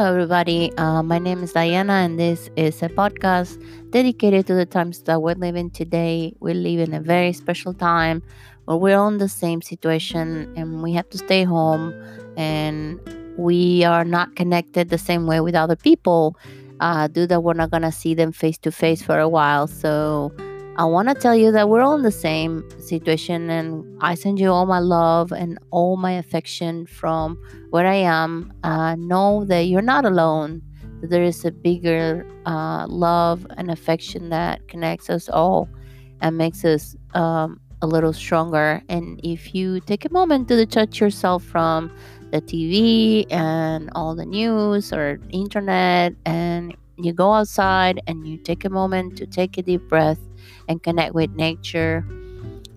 Hello, everybody. Uh, my name is Diana, and this is a podcast dedicated to the times that we're living today. We live in a very special time where we're in the same situation and we have to stay home and we are not connected the same way with other people uh, due that we're not going to see them face to face for a while. So, I want to tell you that we're all in the same situation, and I send you all my love and all my affection from where I am. Uh, know that you're not alone, there is a bigger uh, love and affection that connects us all and makes us um, a little stronger. And if you take a moment to detach yourself from the TV and all the news or internet and you go outside and you take a moment to take a deep breath and connect with nature.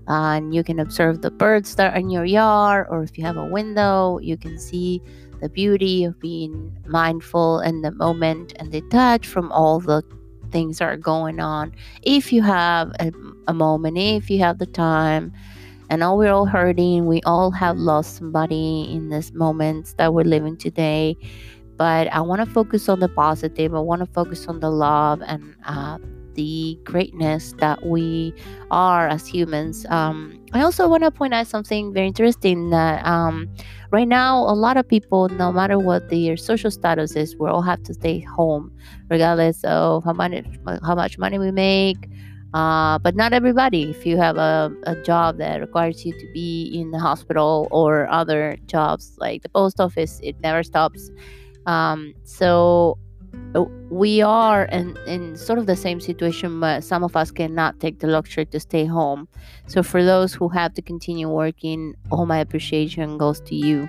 And you can observe the birds that are in your yard, or if you have a window, you can see the beauty of being mindful in the moment and detached from all the things that are going on. If you have a, a moment, if you have the time, and all we're all hurting, we all have lost somebody in this moments that we're living today but I want to focus on the positive. I want to focus on the love and uh, the greatness that we are as humans. Um, I also want to point out something very interesting that um, right now, a lot of people, no matter what their social status is, we all have to stay home, regardless of how much how much money we make. Uh, but not everybody. If you have a, a job that requires you to be in the hospital or other jobs like the post office, it never stops um, so we are in, in sort of the same situation, but some of us cannot take the luxury to stay home. So for those who have to continue working, all my appreciation goes to you.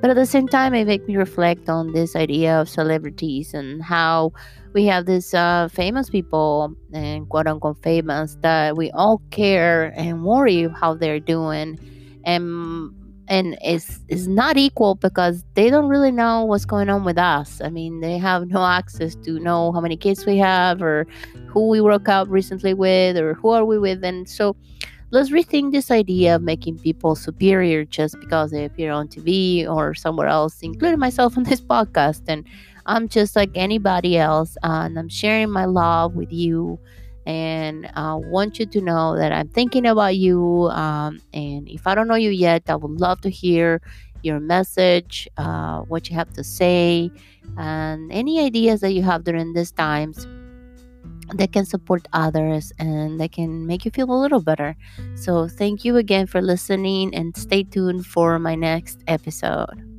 But at the same time, it makes me reflect on this idea of celebrities and how we have these uh, famous people and quote unquote famous that we all care and worry how they're doing. And and it's it's not equal because they don't really know what's going on with us. I mean, they have no access to know how many kids we have or who we broke up recently with or who are we with, and so let's rethink this idea of making people superior just because they appear on TV or somewhere else, including myself on this podcast. And I'm just like anybody else, and I'm sharing my love with you and I want you to know that I'm thinking about you. Um, and if I don't know you yet, I would love to hear your message, uh, what you have to say, and any ideas that you have during these times that can support others and that can make you feel a little better. So, thank you again for listening and stay tuned for my next episode.